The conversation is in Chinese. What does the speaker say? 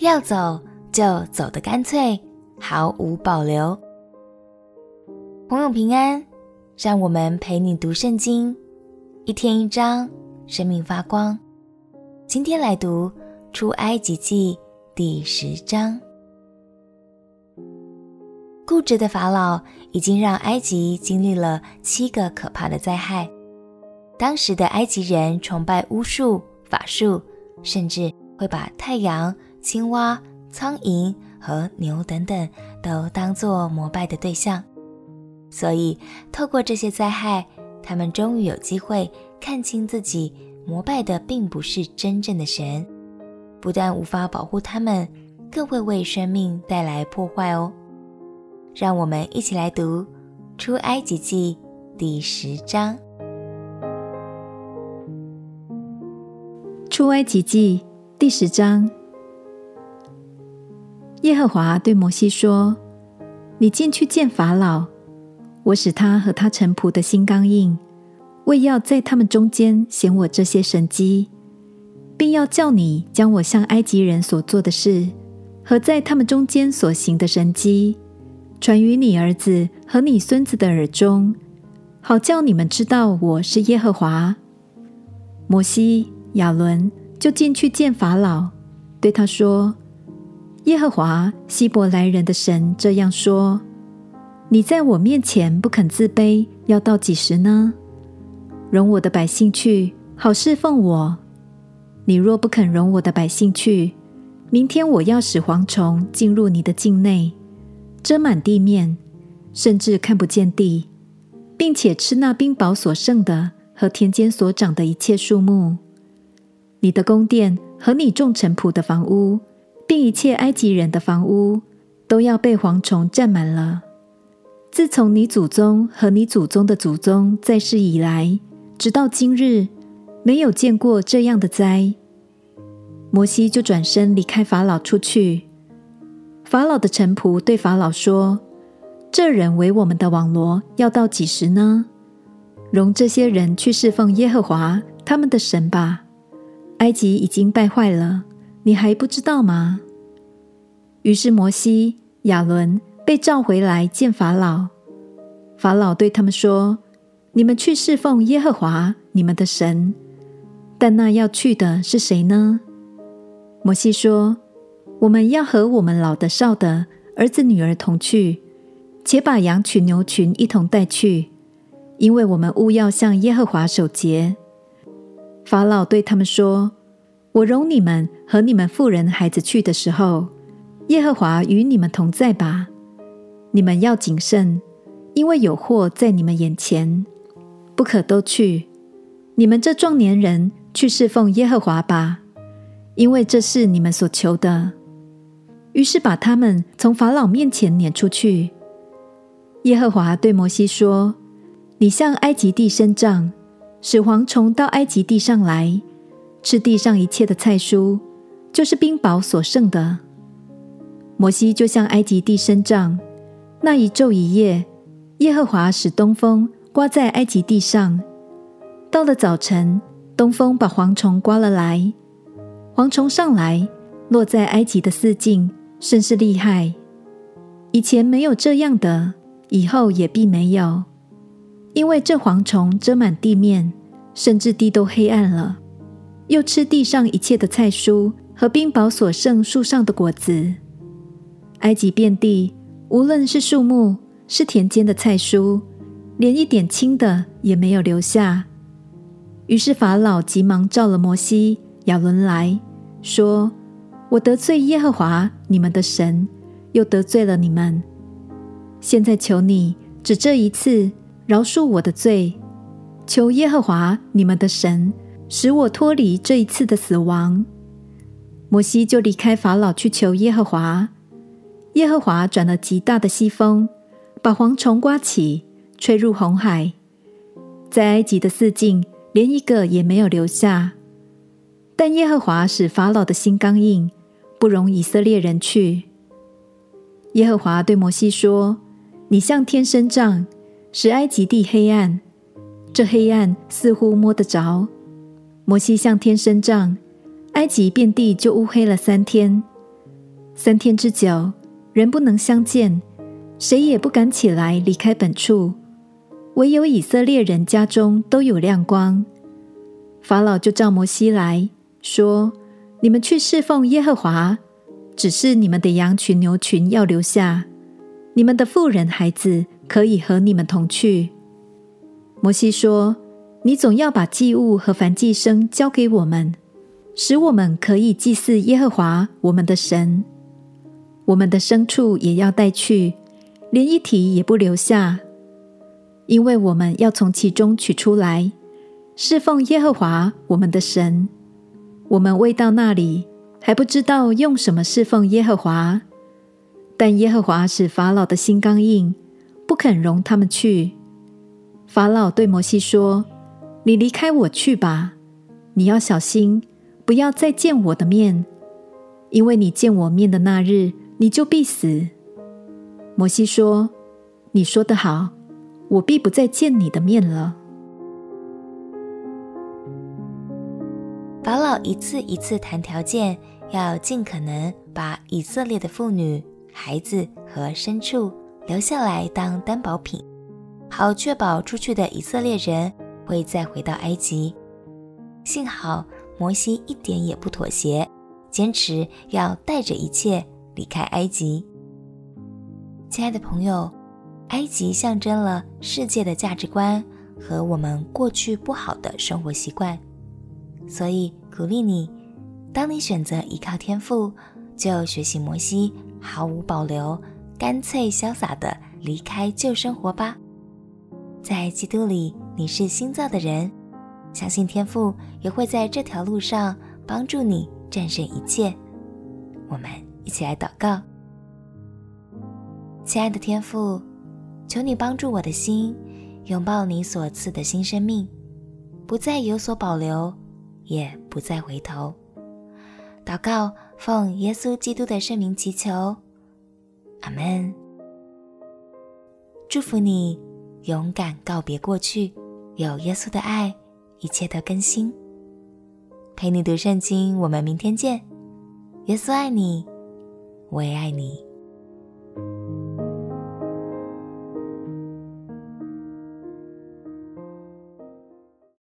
要走就走得干脆，毫无保留。朋友平安，让我们陪你读圣经，一天一章，生命发光。今天来读出埃及记第十章。固执的法老已经让埃及经历了七个可怕的灾害。当时的埃及人崇拜巫术、法术，甚至会把太阳、青蛙、苍蝇和牛等等都当作膜拜的对象。所以，透过这些灾害，他们终于有机会看清自己膜拜的并不是真正的神，不但无法保护他们，更会为生命带来破坏哦。让我们一起来读《出埃及记》第十章。出埃及记第十章，耶和华对摩西说：“你进去见法老，我使他和他臣仆的心刚硬，为要在他们中间显我这些神迹，并要叫你将我向埃及人所做的事和在他们中间所行的神迹，传于你儿子和你孙子的耳中，好叫你们知道我是耶和华。”摩西。亚伦就进去见法老，对他说：“耶和华希伯来人的神这样说：你在我面前不肯自卑，要到几时呢？容我的百姓去，好侍奉我。你若不肯容我的百姓去，明天我要使蝗虫进入你的境内，遮满地面，甚至看不见地，并且吃那冰雹所剩的和田间所长的一切树木。”你的宫殿和你众臣仆的房屋，并一切埃及人的房屋，都要被蝗虫占满了。自从你祖宗和你祖宗的祖宗在世以来，直到今日，没有见过这样的灾。摩西就转身离开法老出去。法老的臣仆对法老说：“这人为我们的网罗，要到几时呢？容这些人去侍奉耶和华他们的神吧。”埃及已经败坏了，你还不知道吗？于是摩西、亚伦被召回来见法老。法老对他们说：“你们去侍奉耶和华你们的神。但那要去的是谁呢？”摩西说：“我们要和我们老的、少的、儿子、女儿同去，且把羊群、牛群一同带去，因为我们务要向耶和华守节。”法老对他们说：“我容你们和你们妇人孩子去的时候，耶和华与你们同在吧。你们要谨慎，因为有祸在你们眼前，不可都去。你们这壮年人去侍奉耶和华吧，因为这是你们所求的。”于是把他们从法老面前撵出去。耶和华对摩西说：“你向埃及地伸杖。”使蝗虫到埃及地上来，吃地上一切的菜蔬，就是冰雹所剩的。摩西就向埃及地伸杖，那一昼一夜，耶和华使东风刮在埃及地上。到了早晨，东风把蝗虫刮了来，蝗虫上来，落在埃及的四境，甚是厉害。以前没有这样的，以后也必没有。因为这蝗虫遮满地面，甚至地都黑暗了，又吃地上一切的菜蔬和冰雹所剩树上的果子。埃及遍地，无论是树木，是田间的菜蔬，连一点青的也没有留下。于是法老急忙召了摩西、亚伦来说：“我得罪耶和华你们的神，又得罪了你们。现在求你只这一次。”饶恕我的罪，求耶和华你们的神使我脱离这一次的死亡。摩西就离开法老去求耶和华。耶和华转了极大的西风，把蝗虫刮起，吹入红海，在埃及的四境连一个也没有留下。但耶和华使法老的心刚硬，不容以色列人去。耶和华对摩西说：“你向天伸杖。”使埃及地黑暗，这黑暗似乎摸得着。摩西向天伸杖，埃及遍地就乌黑了三天。三天之久，人不能相见，谁也不敢起来离开本处，唯有以色列人家中都有亮光。法老就召摩西来说：“你们去侍奉耶和华，只是你们的羊群牛群要留下，你们的妇人孩子可以和你们同去。”摩西说：“你总要把祭物和燔祭牲交给我们，使我们可以祭祀耶和华我们的神。我们的牲畜也要带去，连一蹄也不留下，因为我们要从其中取出来。”侍奉耶和华我们的神，我们未到那里，还不知道用什么侍奉耶和华。但耶和华使法老的心刚硬，不肯容他们去。法老对摩西说：“你离开我去吧，你要小心，不要再见我的面，因为你见我面的那日，你就必死。”摩西说：“你说的好，我必不再见你的面了。”法老一次一次谈条件，要尽可能把以色列的妇女、孩子和牲畜留下来当担保品，好确保出去的以色列人会再回到埃及。幸好摩西一点也不妥协，坚持要带着一切离开埃及。亲爱的朋友，埃及象征了世界的价值观和我们过去不好的生活习惯。所以鼓励你，当你选择依靠天赋，就学习摩西，毫无保留、干脆潇洒地离开旧生活吧。在基督里，你是新造的人，相信天父也会在这条路上帮助你战胜一切。我们一起来祷告，亲爱的天父，求你帮助我的心，拥抱你所赐的新生命，不再有所保留。也不再回头。祷告，奉耶稣基督的圣名祈求，阿门。祝福你，勇敢告别过去，有耶稣的爱，一切都更新。陪你读圣经，我们明天见。耶稣爱你，我也爱你。